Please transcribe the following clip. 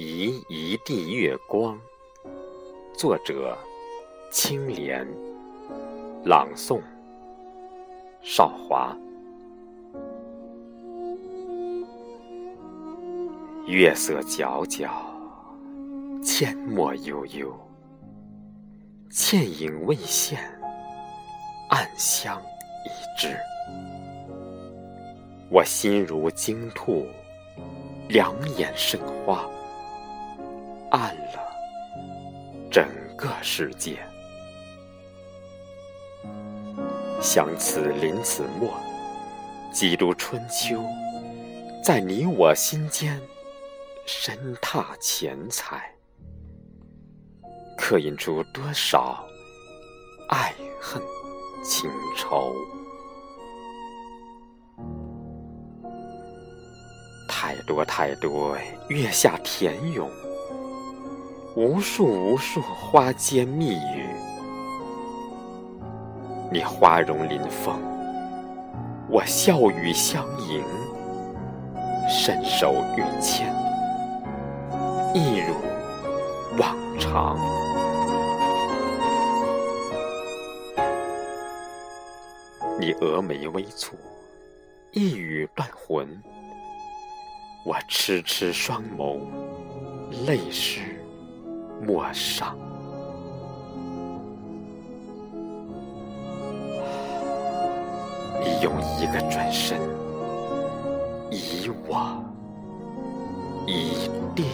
一一地月光。作者：青莲。朗诵：少华。月色皎皎，阡陌悠悠，倩影未现，暗香已至。我心如惊兔，两眼生花，暗了整个世界。想此临此墨，几度春秋，在你我心间深踏浅彩，刻印出多少爱恨情仇。太多太多月下田咏，无数无数花间蜜语。你花容临风，我笑语相迎，伸手欲牵，一如往常。你蛾眉微蹙，一语断魂。我痴痴双眸，泪湿陌上。你用一个转身，遗我一地。